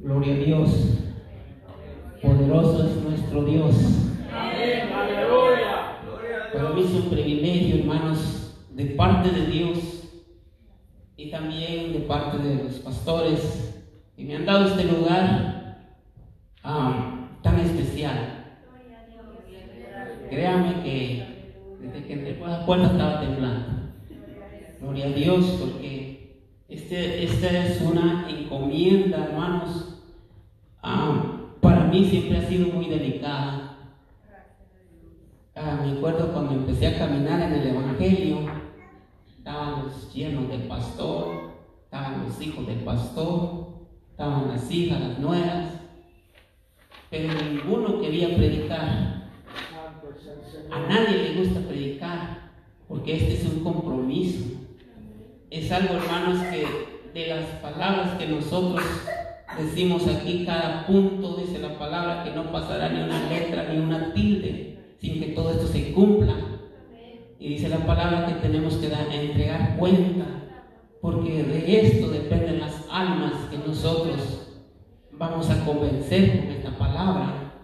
Gloria a Dios. Poderoso es nuestro Dios. Amén. Aleluya. Para mí es un privilegio, hermanos, de parte de Dios y también de parte de los pastores que me han dado este lugar ah, tan especial. Créame que desde que entré por la puerta estaba temblando. Gloria a Dios, porque este, esta es una encomienda, hermanos. Siempre ha sido muy delicada. Ah, me acuerdo cuando empecé a caminar en el Evangelio, estaban los llenos del pastor, estaban los hijos del pastor, estaban las hijas, las nueras, pero ninguno quería predicar. A nadie le gusta predicar, porque este es un compromiso. Es algo, hermanos, que de las palabras que nosotros decimos aquí, cada punto dice la palabra que no pasará ni una letra ni una tilde sin que todo esto se cumpla. Y dice la palabra que tenemos que dar, entregar cuenta, porque de esto dependen las almas que nosotros vamos a convencer con esta palabra.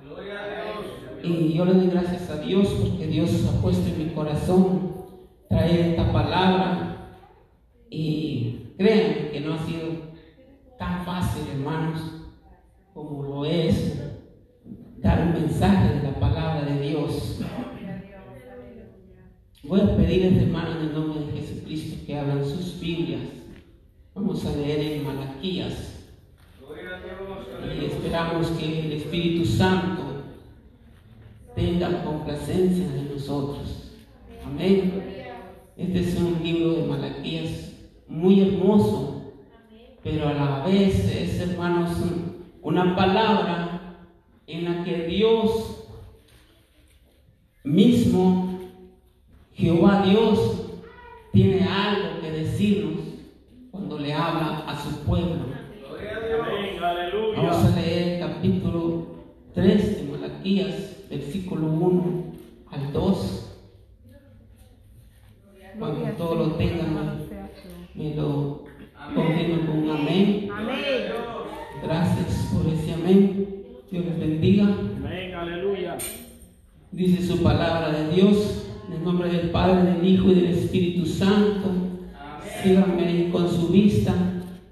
Y yo le doy gracias a Dios porque Dios ha puesto en mi corazón traer esta palabra. Y créanme que no ha sido tan fácil, hermanos, como lo es dar un mensaje de la palabra de Dios. Voy a pedirles, hermanos, en el nombre de Jesucristo, que abran sus Biblias. Vamos a leer en Malaquías. Y esperamos que el Espíritu Santo tenga complacencia de nosotros. Amén. Este es un libro de Malaquías muy hermoso, pero a la vez es, hermanos, una palabra en la que Dios mismo, Jehová Dios, tiene algo que decirnos cuando le habla a su pueblo. Vamos a leer capítulo 3 de Malaquías, versículo 1 al 2. Cuando todo lo tengan, me lo confirman con un amén. Gracias por ese amén. Dios les bendiga. Amén. Aleluya. Dice su palabra de Dios, en el nombre del Padre, del Hijo y del Espíritu Santo. Síganme con su vista,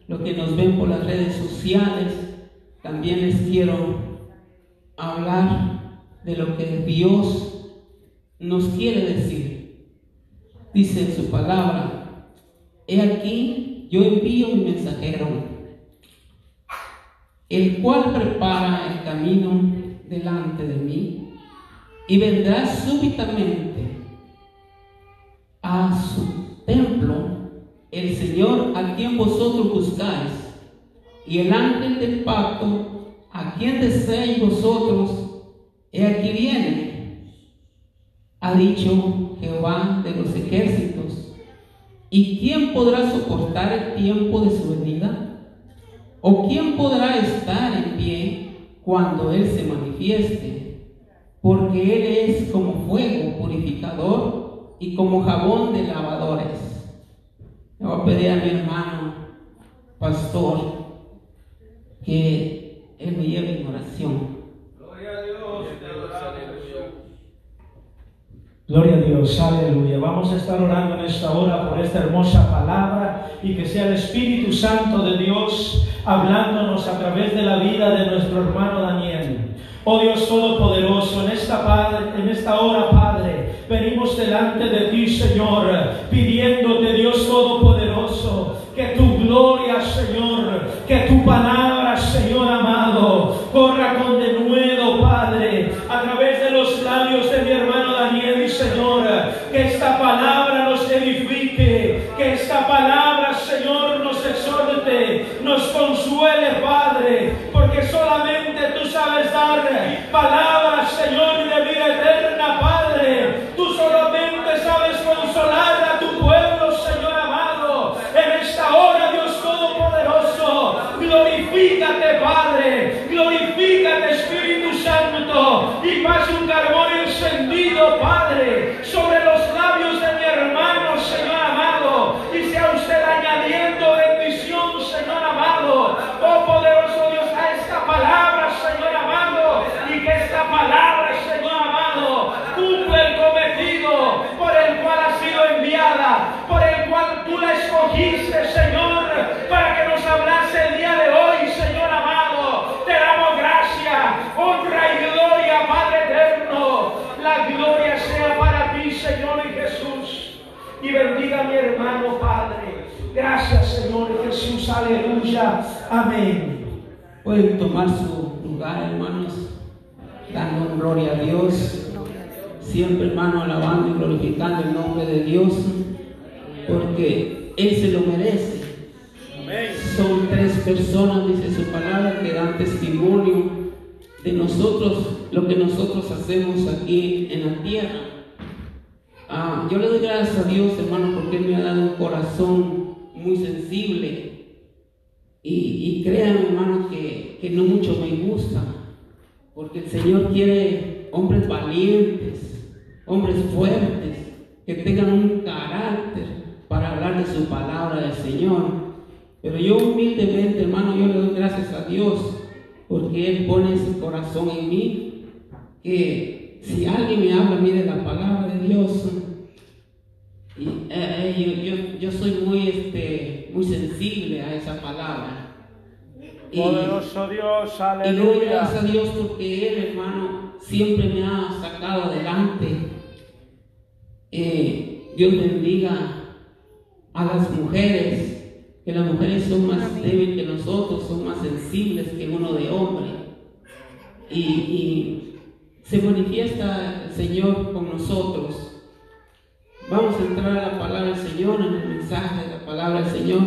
los que nos ven por las redes sociales. También les quiero hablar de lo que Dios nos quiere decir. Dice en su palabra, he aquí, yo envío mi mensajero, el cual prepara el camino delante de mí y vendrá súbitamente a su templo el Señor a quien vosotros buscáis y el ángel del pacto a quien deseáis vosotros, he aquí viene, ha dicho Jehová de los ejércitos. ¿Y quién podrá soportar el tiempo de su venida? ¿O quién podrá estar en pie cuando Él se manifieste? Porque Él es como fuego purificador y como jabón de lavadores. Le voy a pedir a mi hermano, pastor, que Él me lleve en oración. Gloria a Dios, aleluya. Vamos a estar orando en esta hora por esta hermosa palabra y que sea el Espíritu Santo de Dios hablándonos a través de la vida de nuestro hermano Daniel. Oh Dios Todopoderoso, en esta, en esta hora, Padre, venimos delante de ti, Señor, pidiéndote, Dios Todopoderoso, que tu gloria, Señor, que tu palabra, Señor amado, corra con denuedo, Padre, a través de los labios de mi hermano Daniel y Señor, que esta palabra nos edifique, que esta palabra, Señor, nos exhorte, nos consuele, Padre, porque solamente Amén. Pueden tomar su lugar, hermanos, dando gloria a Dios. Siempre, hermano, alabando y glorificando el nombre de Dios, porque Él se lo merece. Son tres personas, dice su palabra, que dan testimonio de nosotros, lo que nosotros hacemos aquí en la tierra. Ah, yo le doy gracias a Dios, hermano, porque Él me ha dado un corazón muy sensible. Y, y crean, hermano, que, no mucho me gusta, porque el Señor quiere hombres valientes, hombres fuertes, que tengan un carácter para hablar de su palabra del Señor. Pero yo humildemente, hermano, yo le doy gracias a Dios porque Él pone ese corazón en mí que si alguien me habla a mí de la palabra de Dios, y, eh, eh, yo, yo- yo soy muy, este, muy sensible a esa palabra. Y- Poderoso Dios, y le doy gracias aleluya. a Dios porque Él, hermano, siempre me ha sacado adelante. Eh, Dios bendiga a las mujeres, que las mujeres son más débiles que nosotros, son más sensibles que uno de hombre. Y, y se manifiesta el Señor con nosotros. Vamos a entrar a la palabra Señor, en el mensaje de la palabra del Señor.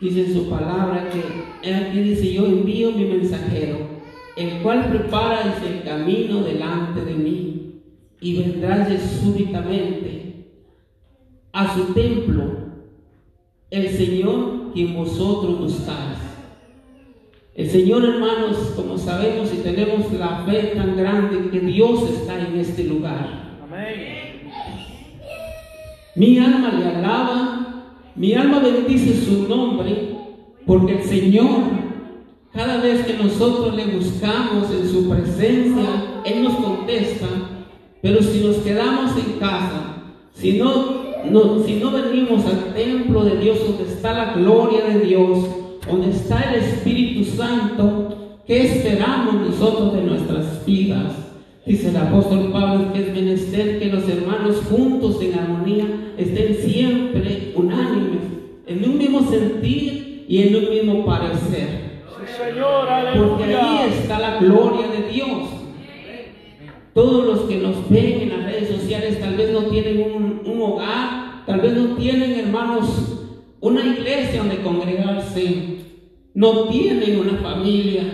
Dice en su palabra que, aquí dice, yo envío mi mensajero, el cual prepara el camino delante de mí, y vendrá súbitamente a su templo el Señor quien vosotros buscáis. El Señor, hermanos, como sabemos y tenemos la fe tan grande que Dios está en este lugar. Mi alma le alaba, mi alma bendice su nombre, porque el Señor, cada vez que nosotros le buscamos en su presencia, Él nos contesta, pero si nos quedamos en casa, si no- si no venimos al templo de Dios, donde está la gloria de Dios, donde está el Espíritu Santo, ¿qué esperamos nosotros de nuestras vidas? Dice el apóstol Pablo que es menester que los hermanos juntos en armonía estén siempre unánimes, en un mismo sentir y en un mismo parecer. Porque ahí está la gloria de Dios. Todos los que nos ven en las redes sociales tal vez no tienen un, un hogar, tal vez no tienen, hermanos, una iglesia donde congregarse, no tienen una familia.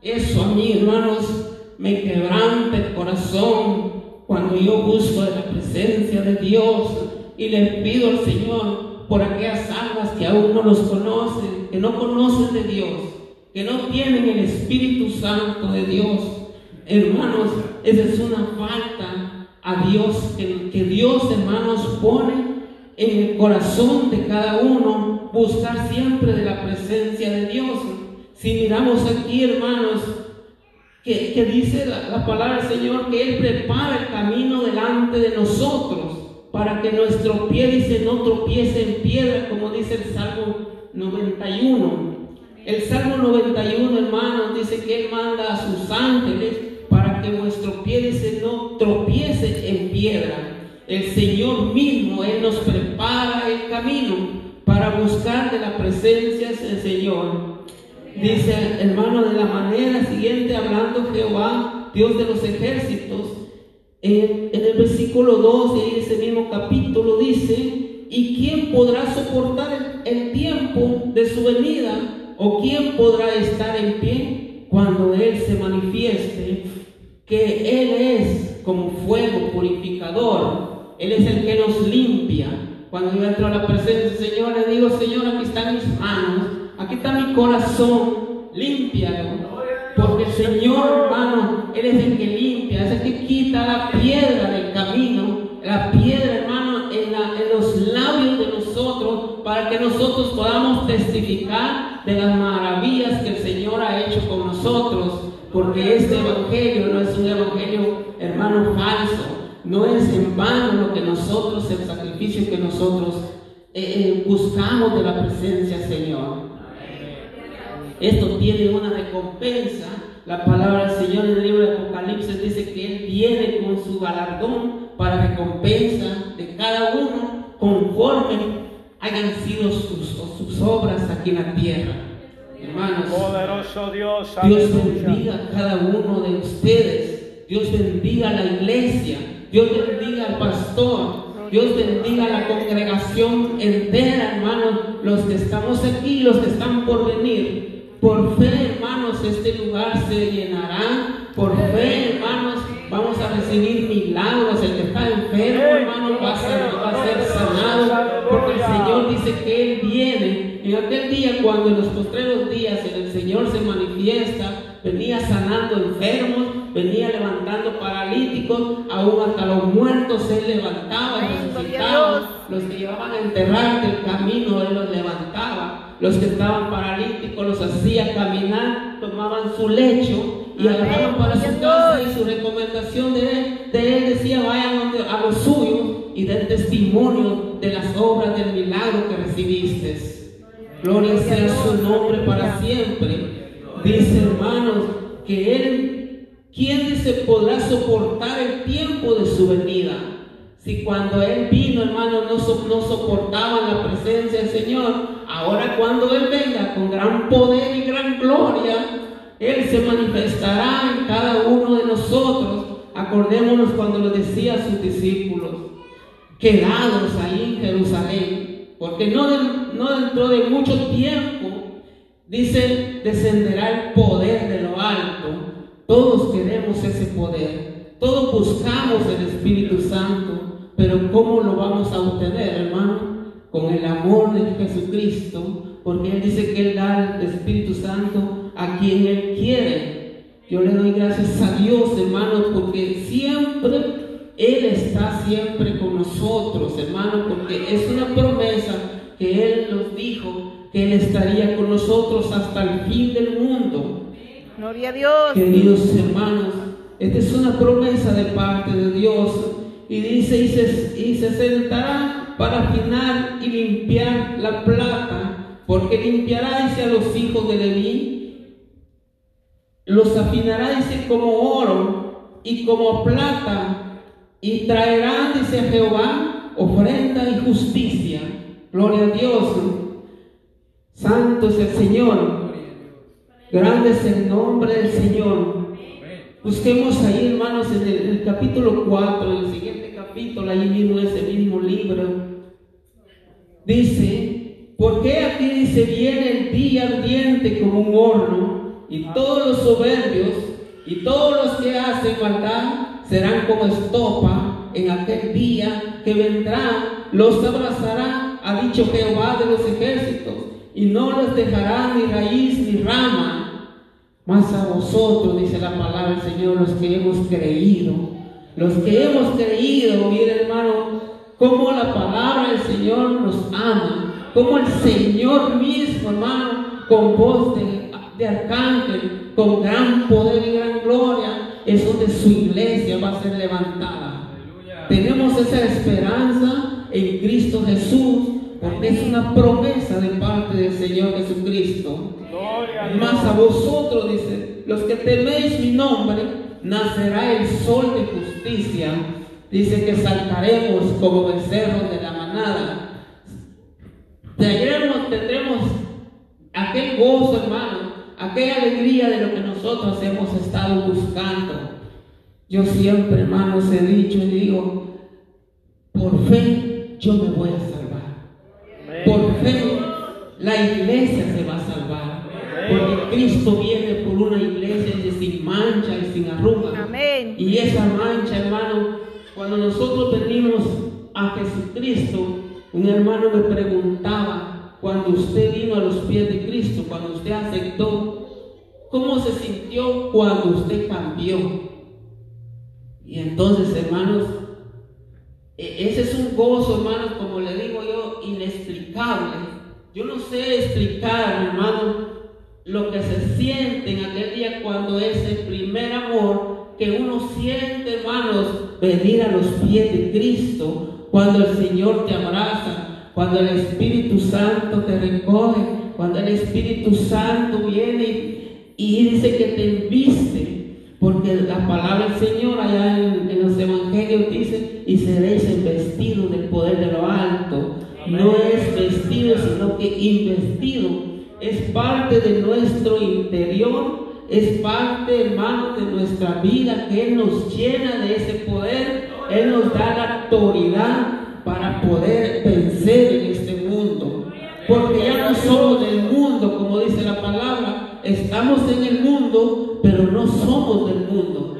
Eso a mí, hermanos, me quebranta el corazón cuando yo busco de la presencia de Dios y le pido al Señor por aquellas almas que aún no los conocen, que no conocen de Dios, que no tienen el Espíritu Santo de Dios. Hermanos, esa es una falta a Dios, que, que Dios, hermanos, pone en el corazón de cada uno buscar siempre de la presencia de Dios. Si miramos aquí, hermanos, que, dice la, la palabra del Señor que Él prepara el camino delante de nosotros para que nuestro pie, dice, no tropiece en piedra, como dice el Salmo 91. El Salmo 91, hermanos, dice que Él manda a sus ángeles para que vuestro pie, dice, no tropiece en piedra. El Señor mismo, Él nos prepara el camino para buscar de la presencia del Señor. Dice, hermano, de la manera siguiente, hablando Jehová, Dios de los ejércitos, en, el versículo 2 de ese mismo capítulo dice, ¿y quién podrá soportar el, el tiempo de su venida? ¿O quién podrá estar en pie cuando Él se manifieste? Que Él es como fuego purificador, Él es el que nos limpia. Cuando yo entro a la presencia del Señor, le digo, Señor, aquí están mis manos, aquí está mi corazón, límpialo. Porque el Señor, hermano, Él es el que limpia, es el que quita la piedra del camino, la piedra, hermano, en, los labios de nosotros, para que nosotros podamos testificar de las maravillas que el Señor ha hecho con nosotros. Porque este evangelio no es un evangelio, hermano, falso. No es en vano lo que nosotros, el sacrificio que nosotros eh, eh, buscamos de la presencia Señor. Esto tiene una recompensa. La palabra del Señor en el libro de Apocalipsis dice que Él viene con su galardón para recompensa de cada uno conforme hayan sido sus, sus obras aquí en la tierra. Hermanos, Poderoso Dios, Dios bendiga a cada uno de ustedes. Dios bendiga a la iglesia. Dios bendiga al pastor. Dios bendiga a la congregación entera, hermanos. Los que estamos aquí, los que están por venir. Por fe, hermanos, este lugar se llenará. Por fe, hermanos, vamos a recibir milagros. El que está enfermo, hermanos, va a ser, va a ser sanado. Porque el Señor dice que Él viene. En aquel día, cuando en los postreros días el Señor se manifiesta, venía sanando enfermos, venía levantando paralíticos, aún hasta los muertos Él levantaba y Amén, gloria a resucitaba. Dios. Los que llevaban a enterrar del camino, Él los levantaba. Los que estaban paralíticos los hacía caminar, tomaban su lecho y agarraban para su casa y su recomendación de él, de él decía, vayan a los suyos y den testimonio de las obras del milagro que recibiste. Gloria sea su nombre para siempre. Dice hermanos que él, ¿quién dice podrá soportar el tiempo de su venida? Si cuando él vino, hermanos, no, so- no soportaban la presencia del Señor, ahora cuando él venga con gran poder y gran gloria, él se manifestará en cada uno de nosotros. Acordémonos cuando lo decía a sus discípulos quedados ahí en Jerusalén, porque no, no dentro de mucho tiempo, dice, descenderá el poder de lo alto. Todos queremos ese poder, todos buscamos el Espíritu Santo, pero ¿cómo lo vamos a obtener, hermano? Con el amor de Jesucristo, porque Él dice que Él da el Espíritu Santo a quien Él quiere. Yo le doy gracias a Dios, hermanos, porque siempre Él está siempre con nosotros, hermanos, porque es una promesa que Él nos dijo que Él estaría con nosotros hasta el fin del mundo. Gloria a Dios. Queridos hermanos, esta es una promesa de parte de Dios. Y dice, y se, y se sentará para afinar y limpiar la plata, porque limpiará, dice, a los hijos de Leví, los afinará, dice, como oro y como plata, y traerán, dice Jehová, ofrenda y justicia. Gloria a Dios. Santo es el Señor. Grande es el nombre del Señor. Busquemos ahí, hermanos, en el, el capítulo 4, en el siguiente capítulo, ahí mismo, ese mismo libro. Dice, porque aquí dice, viene el día ardiente como un horno, y todos los soberbios y todos los que hacen maldad serán como estopa en aquel día que vendrá, los abrazará, ha dicho Jehová de los ejércitos, y no les dejará ni raíz ni rama. Mas a vosotros, dice la palabra del Señor, los que hemos creído, los que hemos creído, mire hermano, cómo la palabra del Señor nos ama, cómo el Señor mismo, hermano, con voz de, de arcángel, con gran poder y gran gloria, es donde su iglesia va a ser levantada. Tenemos esa esperanza en Cristo Jesús, porque es una promesa de parte del Señor Jesucristo. Gloria a Mas a Dios. vosotros, dice, los que teméis mi nombre, nacerá el sol de justicia. Dice que saltaremos como becerros de la manada. Tendremos, tendremos aquel gozo, hermano, aquella alegría de lo que nosotros hemos estado buscando. Yo siempre, hermanos, he dicho y digo, por fe yo me voy a salvar. Por fe la iglesia se va a salvar. Porque Cristo viene por una iglesia sin mancha y sin arruga. Amén. Y esa mancha, hermano, cuando nosotros venimos a Jesucristo, un hermano me preguntaba, cuando usted vino a los pies de Cristo, cuando usted aceptó, ¿cómo se sintió cuando usted cambió? Y entonces, hermanos, e- ese es un gozo, hermanos, como le digo yo, inexplicable. Yo no sé explicar, hermano, lo que se siente en aquel día cuando ese primer amor que uno siente, hermanos, venir a los pies de Cristo, cuando el Señor te abraza, cuando el Espíritu Santo te recoge, cuando el Espíritu Santo viene y, dice que te enviste. Porque la palabra del Señor allá en, en los evangelios dice, y seréis investidos del poder de lo alto. no es vestido, sino que investido. Es parte de nuestro interior, es parte, hermano, de nuestra vida, que Él nos llena de ese poder, Él nos da la autoridad para poder vencer en este mundo. Porque ya no somos del mundo, como dice la palabra, estamos en el mundo, pero no somos del mundo.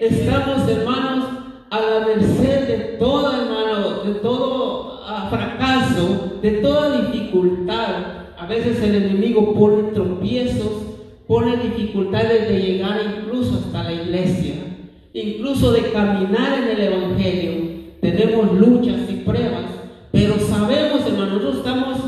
Estamos, hermanos, a la merced de todo, hermano, de todo ah, fracaso, de toda dificultad. A veces el enemigo pone tropiezos, pone dificultades de llegar incluso hasta la iglesia, incluso de caminar en el Evangelio. Tenemos luchas y pruebas, pero sabemos, hermano, nosotros estamos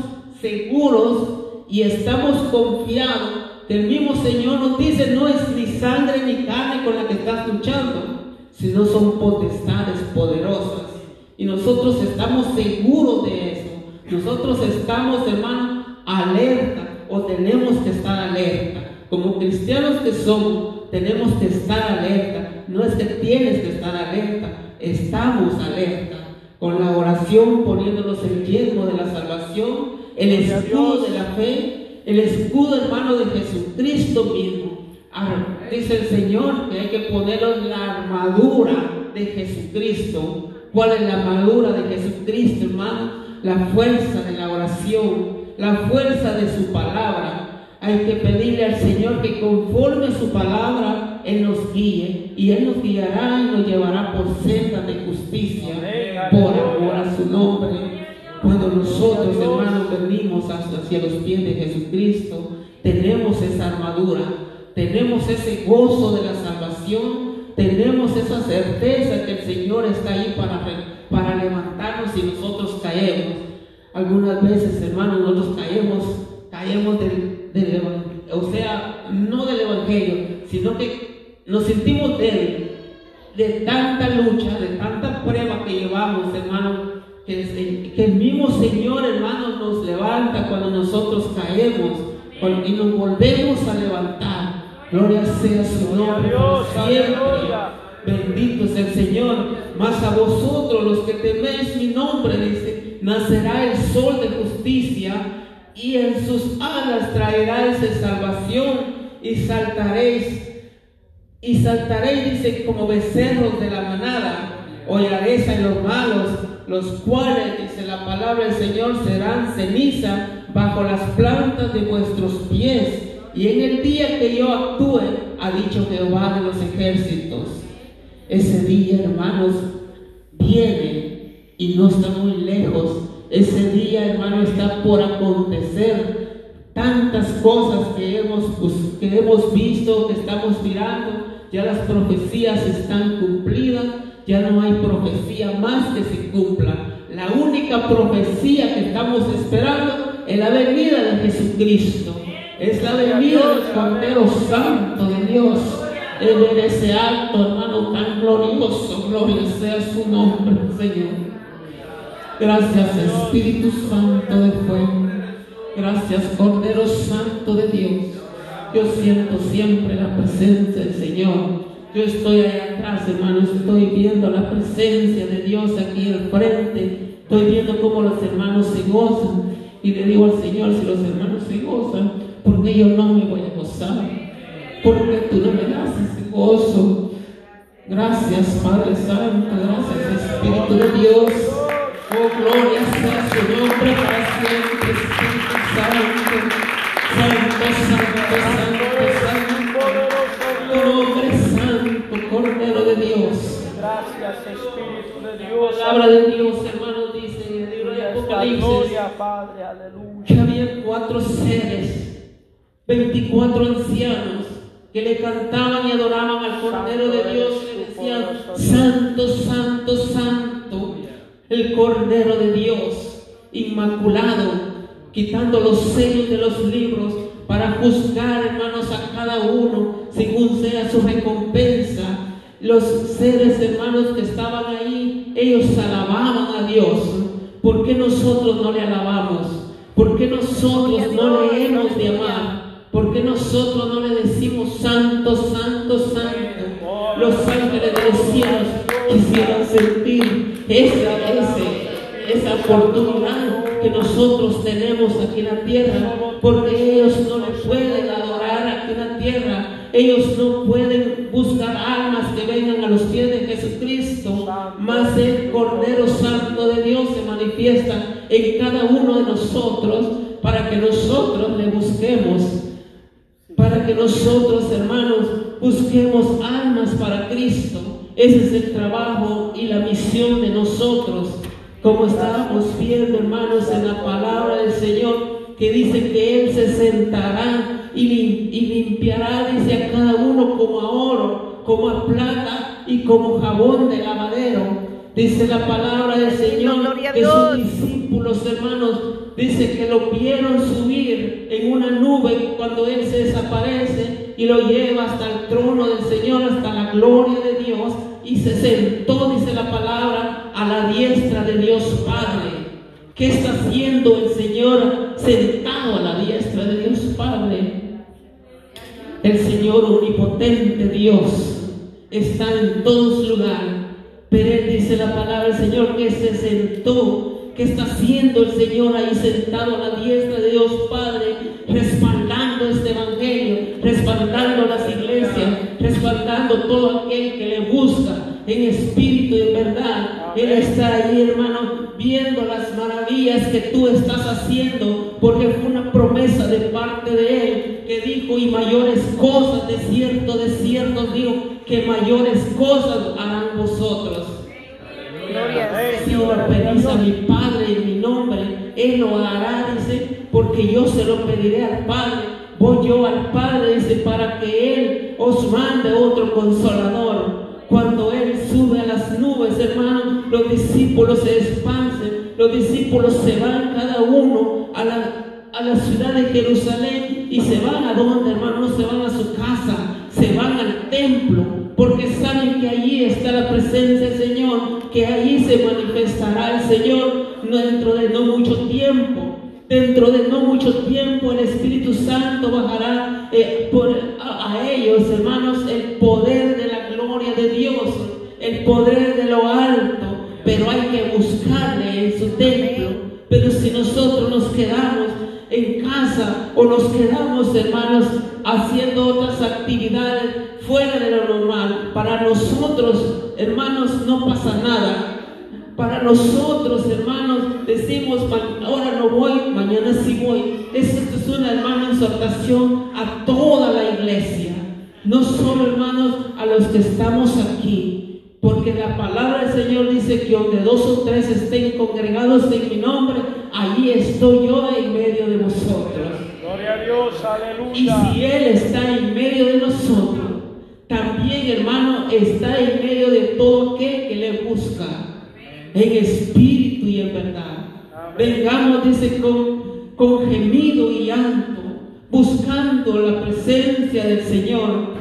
seguros y estamos confiados que el mismo Señor nos dice, no es ni sangre ni carne con la que estás luchando, sino son potestades poderosas. Y nosotros estamos seguros de eso. Nosotros estamos, hermano, alerta o tenemos que estar alerta. Como cristianos que somos, tenemos que estar alerta. No es que tienes que estar alerta, estamos alerta. Con la oración poniéndonos el yermo de la salvación, el escudo de la fe, el escudo hermano de Jesucristo mismo. Ah, dice el Señor que hay que ponernos la armadura de Jesucristo. ¿Cuál es la armadura de Jesucristo, hermano? La fuerza de la oración, la fuerza de su palabra. Hay que pedirle al Señor que conforme su palabra, Él nos guíe y Él nos guiará y nos llevará por senda de justicia, por amor a su nombre. Cuando nosotros, hermanos, venimos hacia los pies de Jesucristo, tenemos esa armadura tenemos ese gozo de la salvación, tenemos esa certeza que el Señor está ahí para, para levantarnos y nosotros caemos. Algunas veces, hermanos, nosotros caemos, caemos del, del o sea, no del Evangelio, sino que nos sentimos débiles de tanta lucha, de tanta prueba que llevamos, hermano, que, que el mismo Señor, hermano, nos levanta cuando nosotros caemos y nos volvemos a levantar. Gloria sea su nombre por siempre. Bendito es el Señor. Mas a vosotros los que teméis mi nombre, dice, nacerá el sol de justicia y en sus alas traeráis salvación y saltaréis. Y saltaréis, dice, como becerros de la manada. Hollaréis a los malos, los cuales, dice la palabra del Señor, serán ceniza bajo las plantas de vuestros pies y en el día que yo actúe, ha dicho Jehová de los ejércitos. Ese día, hermanos, viene y no está muy lejos. Ese día, hermano, está por acontecer. Tantas cosas que hemos, pues, que hemos visto, que estamos mirando, ya las profecías están cumplidas, ya no hay profecía más que se cumpla. La única profecía que estamos esperando es la venida de Jesucristo es la venida del Cordero Santo de Dios. En ese acto, hermano, tan glorioso, gloria sea su nombre, Señor. Gracias, Espíritu Santo de fuego. Gracias, Cordero Santo de Dios. Yo siento siempre la presencia del Señor. Yo estoy ahí atrás, hermano, estoy viendo la presencia de Dios aquí al frente. Estoy viendo cómo los hermanos se gozan. Y le digo al Señor, si los hermanos se gozan, porque yo no me voy a gozar, porque tú no me das ese gozo. Gracias, Padre Santo, gracias, Espíritu de Dios. Oh, gloria sea su nombre para siempre, Espíritu Santo. Santo, Santo, Santo, Santo. Tu nombre santo, Cordero de Dios. Gracias, Espíritu de Dios. La palabra de Dios, hermanos, dice en el libro de Apocalipsis Gloria, Padre, aleluya. que había cuatro seres 24 ancianos que le cantaban y adoraban al Cordero de Dios y le decían, Santo, Santo, Santo, el Cordero de Dios, inmaculado, quitando los sellos de los libros para juzgar, hermanos, a cada uno según sea su recompensa. Los seres, hermanos, que estaban ahí, ellos alababan a Dios. ¿Por qué nosotros no le alabamos? ¿Por qué nosotros no le hemos de amar? ¿Por qué nosotros no le decimos santo, santo, santo? Los ángeles de los cielos quisieran sentir esa, esa oportunidad que nosotros tenemos aquí en la tierra, porque ellos no le pueden adorar aquí en la tierra, ellos no pueden buscar almas que vengan a los pies de Jesucristo, mas el Cordero Santo de Dios se manifiesta en cada uno de nosotros para que nosotros le busquemos, para que nosotros, hermanos, busquemos almas para Cristo. Ese es el trabajo y la misión de nosotros. Como estábamos viendo, hermanos, en la palabra del Señor, que dice que Él se sentará y, lim- y limpiará, dice a cada uno como a oro, como a plata y como jabón de lavadero. Dice la palabra del Señor que sus discípulos, hermanos, dice que lo vieron subir en una nube cuando Él se desaparece y lo lleva hasta el trono del Señor, hasta la gloria de Dios y se sentó, dice la palabra, a la diestra de Dios Padre. ¿Qué está haciendo el Señor sentado a la diestra de Dios Padre? El Señor omnipotente Dios está en todos lugares. Pero Él dice la palabra del Señor que se sentó. ¿Qué está haciendo el Señor ahí sentado a la diestra de Dios Padre? Respaldando este Evangelio, respaldando las iglesias, respaldando todo aquel que le busca en espíritu y en verdad. Él está ahí, hermano, viendo las maravillas que tú estás haciendo, porque fue una promesa de parte de Él que dijo, y mayores cosas, de cierto, de cierto, digo, que mayores cosas harán vosotros. Si lo pedís a mi Padre en mi nombre, Él lo hará, dice, porque yo se lo pediré al Padre. Voy yo al Padre, dice, para que Él os mande otro consolador. Cuando Él sube a las nubes, hermano, los discípulos se esparcen, los discípulos se van cada uno a la, a la ciudad de Jerusalén y se van a donde, hermano, no se van a su casa, se van al templo, porque saben que allí está la presencia del Señor, que allí se manifestará el Señor dentro de no mucho tiempo. Dentro de no mucho tiempo el Espíritu Santo bajará eh, por, a, a ellos, hermanos, el poder de la gloria de Dios, el poder de lo alto, pero hay que buscarle en su templo. Pero si nosotros nos quedamos en casa o nos quedamos, hermanos, haciendo otras actividades fuera de lo normal, para nosotros, hermanos, no pasa nada. Para nosotros, hermanos, decimos, "Ma- ahora no voy, mañana sí voy. Esto es una, hermana, exhortación a toda la iglesia. No solo, hermanos, a los que estamos aquí. Porque la palabra del Señor dice que donde dos o tres estén congregados en mi nombre, allí estoy yo en medio de vosotros. Gloria a Dios, Y aleluya. si Él está en medio de nosotros, también, hermano, está en medio de todo aquel que le busca, en espíritu y en verdad. Vengamos, dice, con, con gemido y llanto, buscando la presencia del Señor,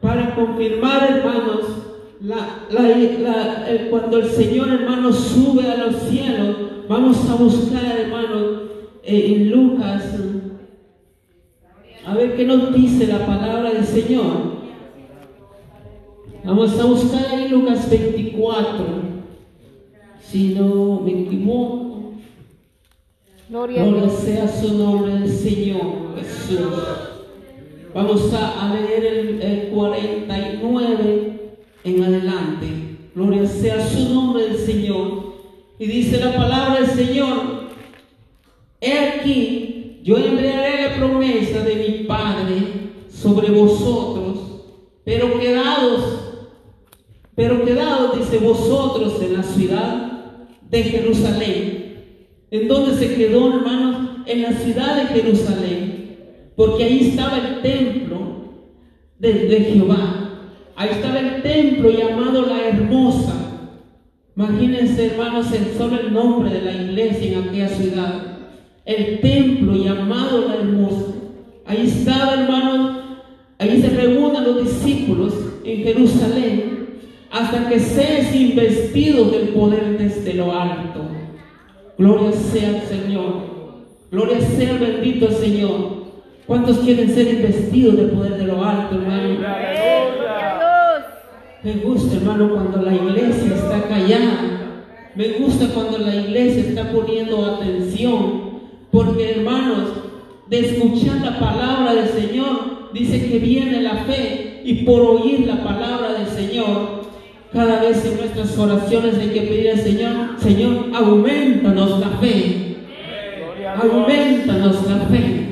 para confirmar, hermanos, la- la- la- eh, cuando el Señor, hermano, sube a los cielos, vamos a buscar, hermano, eh, en Lucas. A ver qué nos dice la palabra del Señor. Vamos a buscar ahí Lucas 24. Si no me equivoco. Gloria a Gloria sea su nombre del Señor Jesús. Vamos a, a leer el, el 49 en adelante. Gloria sea su nombre del Señor. Y dice la palabra del Señor. He aquí, yo enviaré la promesa de mi Padre sobre vosotros, pero quedados, pero quedados, dice vosotros, en la ciudad de Jerusalén. ¿En dónde se quedó, hermanos? En la ciudad de Jerusalén, porque ahí estaba el templo de, de Jehová. Ahí estaba el templo llamado la hermosa. Imagínense, hermanos, el solo el nombre de la iglesia en aquella ciudad. El templo llamado la hermosa. Ahí estaba, hermanos, ahí se reúnen los discípulos en Jerusalén hasta que seas investidos del poder desde lo alto. Gloria sea al Señor. Gloria sea el bendito Señor. ¿Cuántos quieren ser investidos del poder de lo alto, hermano? Me gusta, hermano, cuando la iglesia está callada. Me gusta cuando la iglesia está poniendo atención, porque hermanos, de escuchar la palabra del Señor, dice que viene la fe y por oír la palabra del Señor, cada vez en nuestras oraciones hay que pedir al Señor, Señor, aumentanos la fe, aumentanos la fe.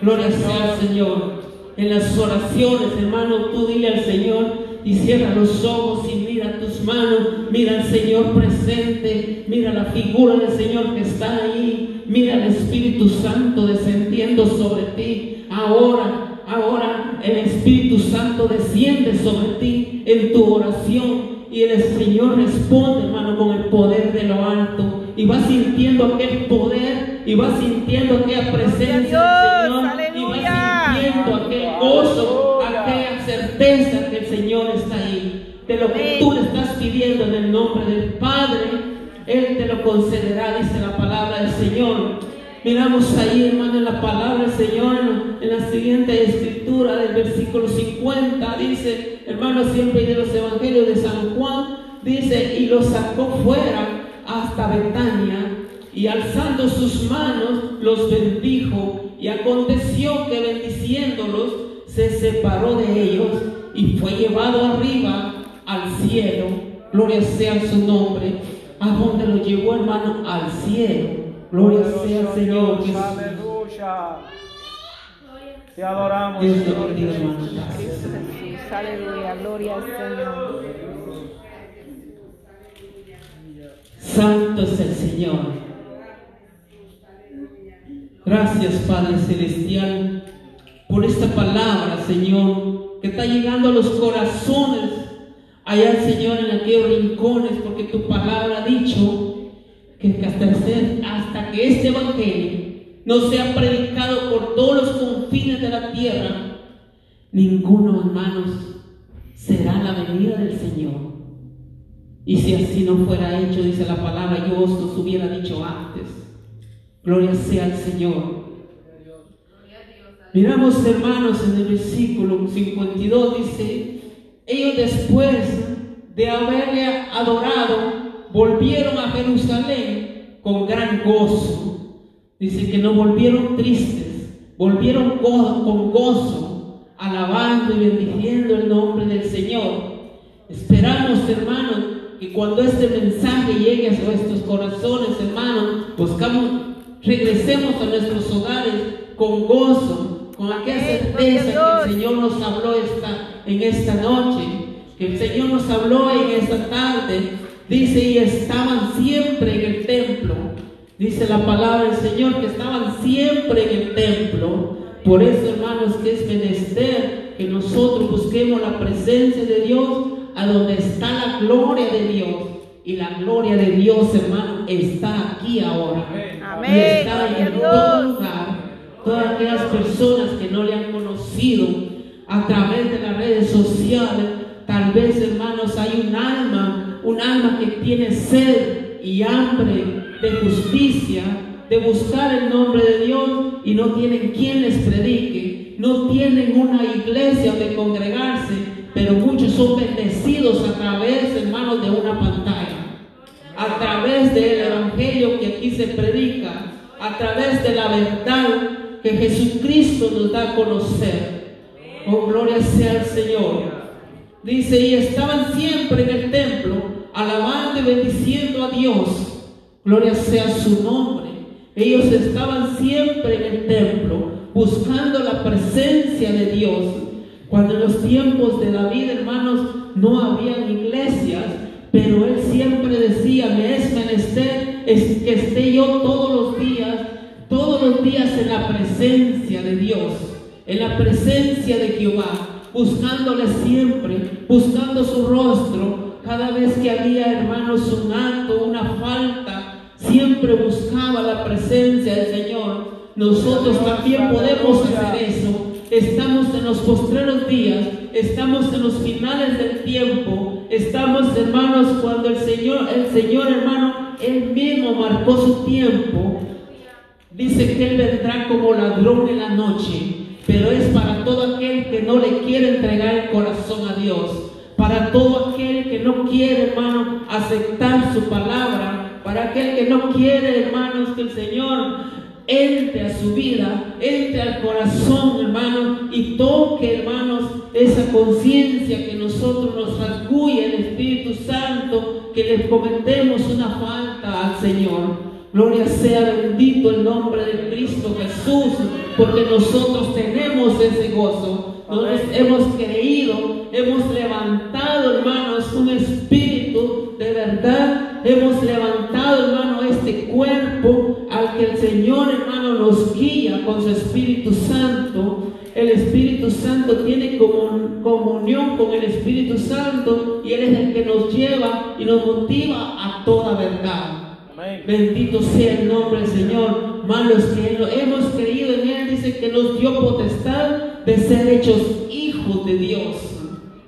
Gloria sea al Señor. En las oraciones, hermano, tú dile al Señor y cierra los ojos y mira tus manos, mira al Señor presente, mira la figura del Señor que está ahí, mira al Espíritu Santo descendiendo sobre ti. Ahora, ahora el Espíritu Santo desciende sobre ti en tu oración y el Señor responde, hermano, con el poder de lo alto. Y vas sintiendo aquel poder y vas sintiendo aquella presencia del Señor y vas sintiendo aquel gozo, aquella certeza que el Señor está ahí. De lo que tú le estás pidiendo en el nombre del Padre, Él te lo concederá, dice la palabra del Señor. Miramos ahí, hermano, en la palabra del Señor, en la siguiente escritura del versículo 50, dice, hermano, siempre de los evangelios de San Juan, dice, y los sacó fuera hasta Betania, y alzando sus manos los bendijo, y aconteció que bendiciéndolos se separó de ellos y fue llevado arriba al cielo. Gloria sea su nombre. ¿A dónde lo llevó, hermano? Al cielo. Gloria sea al Señor Jesús. Aleluya. Te adoramos, Dios te bendiga, hermano. Gracias. Aleluya, gloria al Señor. Santo es el Señor. Gracias, Padre Celestial, por esta palabra, Señor, que está llegando a los corazones, allá, Señor, en aquellos rincones, porque tu palabra ha dicho que hasta, que este Evangelio no sea predicado por todos los confines de la tierra, ninguno, hermanos, será la venida del Señor. Y si así no fuera hecho, dice la palabra, yo os los hubiera dicho antes. Gloria sea al Señor. Miramos, hermanos, en el versículo 52, dice, ellos después de haberle adorado, volvieron a Jerusalén con gran gozo. Dice que no volvieron tristes, volvieron con gozo, alabando y bendiciendo el nombre del Señor. Esperamos, hermanos, que cuando este mensaje llegue a nuestros corazones, hermanos, buscamos, regresemos a nuestros hogares con gozo, con aquella certeza que el. Señor nos habló esta, en esta noche, que el Señor nos habló en esta tarde. Dice, y estaban siempre en el templo. Dice la palabra del Señor que estaban siempre en el templo. Por eso, hermanos, que es menester que nosotros busquemos la presencia de Dios a donde está la gloria de Dios. Y la gloria de Dios, hermano, está aquí ahora. Amén, Y está en todo lugar. Todas aquellas personas que no le han conocido a través de las redes sociales, tal vez, hermanos, hay un alma, un alma que tiene sed y hambre de justicia, de buscar el nombre de Dios y no tienen quien les predique, no tienen una iglesia donde congregarse, pero muchos son bendecidos a través, hermanos, de una pantalla a través del evangelio que aquí se predica, a través de la verdad que Jesucristo nos da a conocer. Oh, gloria sea al Señor. Dice, y estaban siempre en el templo, alabando y bendiciendo a Dios. Gloria sea su nombre. Ellos estaban siempre en el templo, buscando la presencia de Dios. Cuando en los tiempos de David, hermanos, no habían iglesias, pero él siempre decía, me es menester es que esté yo todos los días, todos los días en la presencia de Dios, en la presencia de Jehová, buscándole siempre, buscando su rostro, cada vez que había, hermanos, un acto, una falta, siempre buscaba la presencia del Señor. Nosotros también podemos hacer eso. Estamos en los postreros días, estamos en los finales del tiempo, estamos hermanos cuando el Señor, el Señor hermano, Él mismo marcó su tiempo. Dice que Él vendrá como ladrón en la noche, pero es para todo aquel que no le quiere entregar el corazón a Dios, para todo aquel que no quiere, hermano, aceptar su palabra, para aquel que no quiere, hermanos, que el Señor entre a su vida, entre al corazón, hermano, y toque, hermanos, esa conciencia que nosotros nos rasguye el Espíritu Santo, que le cometemos una falta al Señor. Gloria sea bendito el nombre de Cristo Jesús, porque nosotros tenemos ese gozo. Nosotros hemos creído, hemos levantado, hermanos, un espíritu de verdad. Hemos levantado, hermano, este cuerpo al que el Señor, hermano, nos guía con su Espíritu Santo. El Espíritu Santo tiene comunión con el Espíritu Santo y Él es el que nos lleva y nos motiva a toda verdad. Bendito sea el nombre del Señor. Malos que hemos creído en Él, dice que nos dio potestad de ser hechos hijos de Dios.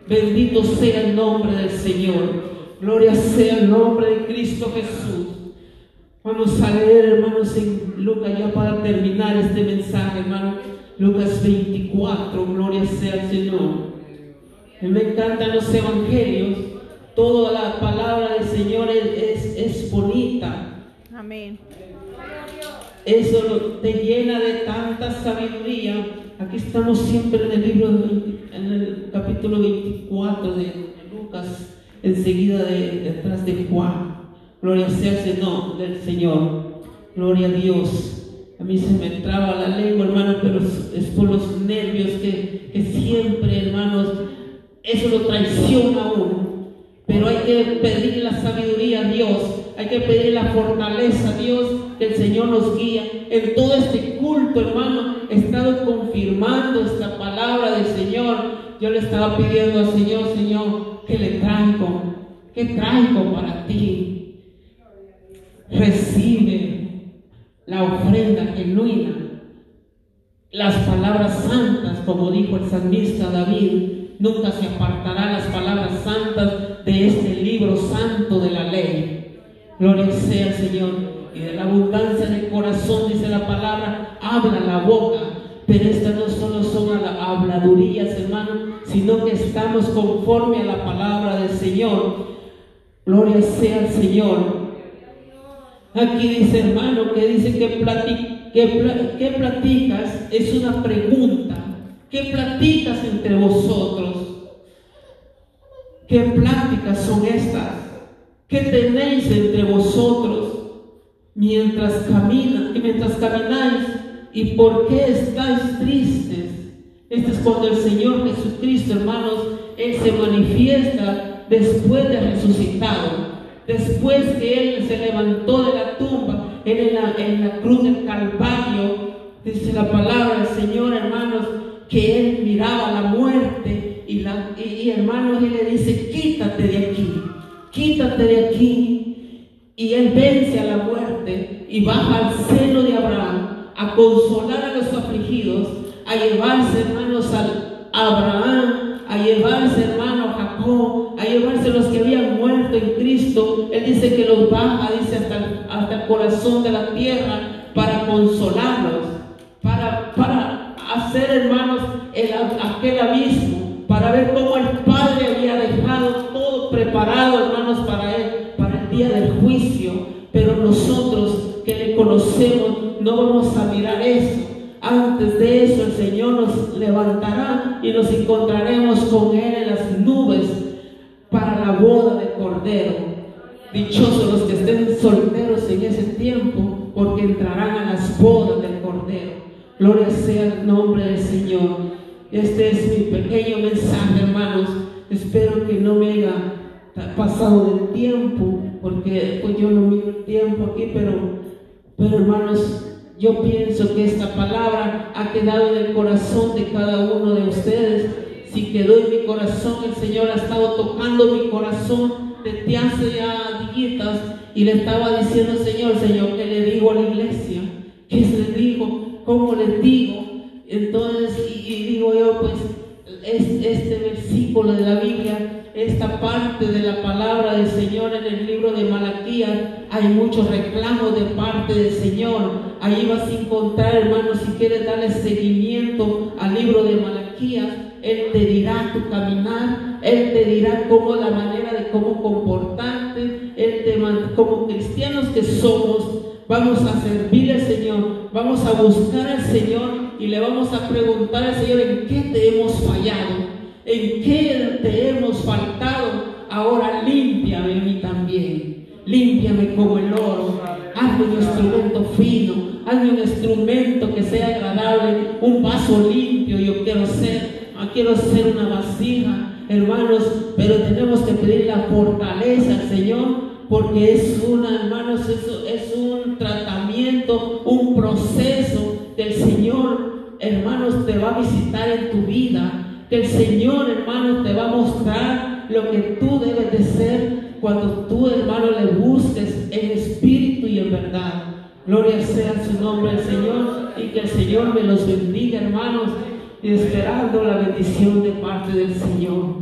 Bendito sea el nombre del Señor. Gloria sea el nombre de Cristo Jesús. Vamos a leer, hermanos, en Lucas, ya para terminar este mensaje, hermano. Lucas 24, gloria sea el Señor. Me encantan los evangelios. Toda la palabra del Señor es, es bonita. Amén. Eso te llena de tanta sabiduría. Aquí estamos siempre en el libro, en el capítulo 24 de Lucas, enseguida de, detrás de Juan. Gloria sea el del Señor. Gloria a Dios. A mí se me traba la lengua, hermano, pero es por los nervios que, que siempre, hermanos, eso lo traiciona a uno. Pero hay que pedir la sabiduría a Dios hay que pedir la fortaleza a Dios, que el Señor nos guía. En todo este culto, hermano, he estado confirmando esta palabra del Señor. Yo le estaba pidiendo al Señor, Señor, que le traigo, que traigo para ti. Recibe la ofrenda genuina, las palabras santas, como dijo el salmista David. Nunca se apartarán las palabras santas de este libro santo de la ley. Gloria sea al Señor. Y de la abundancia del corazón, dice la palabra, habla la boca. Pero estas no solo son habladurías, hermano, sino que estamos conforme a la palabra del Señor. Gloria sea al Señor. Aquí dice, hermano, que dice que, que, platicas es una pregunta. ¿Qué platicas entre vosotros? ¿Qué pláticas son estas? ¿Qué tenéis entre vosotros mientras caminan y mientras camináis y por qué estáis tristes? Este es cuando el Señor Jesucristo, hermanos, Él se manifiesta después de resucitado. Después que Él se levantó de la tumba, en la, en la cruz del Calvario, dice la palabra del Señor, hermanos, que Él miraba la muerte y, la, y hermanos, Él le dice, quítate de aquí quítate de aquí. Y él vence a la muerte y baja al seno de Abraham a consolar a los afligidos, a llevarse, hermanos, a Abraham, a llevarse, hermano, a Jacob, a llevarse los que habían muerto en Cristo. Él dice que los baja, dice, hasta, hasta el corazón de la tierra para consolarlos, para, para hacer, hermanos, el, aquel abismo, para ver cómo el Padre había dejado preparado, hermanos, para Él, para el día del juicio. Pero nosotros que le conocemos no vamos a mirar eso. Antes de eso el Señor nos levantará y nos encontraremos con Él en las nubes para la boda de Cordero. Dichosos los que estén solteros en ese tiempo, porque entrarán a las bodas del Cordero. Gloria sea el nombre del Señor. Este es mi pequeño mensaje, hermanos. Espero que no me haya pasado del tiempo, porque pues yo no miro el tiempo aquí, pero, pero hermanos, yo pienso que esta palabra ha quedado en el corazón de cada uno de ustedes. Si quedó en mi corazón, el Señor ha estado tocando mi corazón desde hace ya días y le estaba diciendo, Señor, Señor, ¿qué le digo a la iglesia? ¿Qué le digo? ¿Cómo le digo? Entonces, y, digo yo, pues, este versículo de la Biblia esta parte de la palabra del Señor en el libro de Malaquías, hay muchos reclamos de parte del Señor. Ahí vas a encontrar, hermano, si quieres darle seguimiento al libro de Malaquías, Él te dirá tu caminar, Él te dirá cómo la manera de cómo comportarte, Él te como cristianos somos, vamos a servir al Señor, vamos a buscar al Señor y le vamos a preguntar al Señor en qué te hemos fallado, en qué te hemos faltado. Ahora límpiame a mí también, límpiame como el oro, hazme un instrumento fino, hazme un instrumento que sea agradable, un vaso limpio. Yo quiero ser, quiero ser una vasija, hermanos, pero tenemos que pedir la fortaleza al Señor porque es una, hermanos, eso es un tratamiento, un proceso que el Señor, hermanos, te va a visitar en tu vida, que el Señor, hermanos, te va a mostrar lo que tú debes de ser cuando tú, hermano, le busques en espíritu y en verdad. Gloria sea su nombre al Señor y que el Señor me los bendiga, hermanos, esperando la bendición de parte del Señor.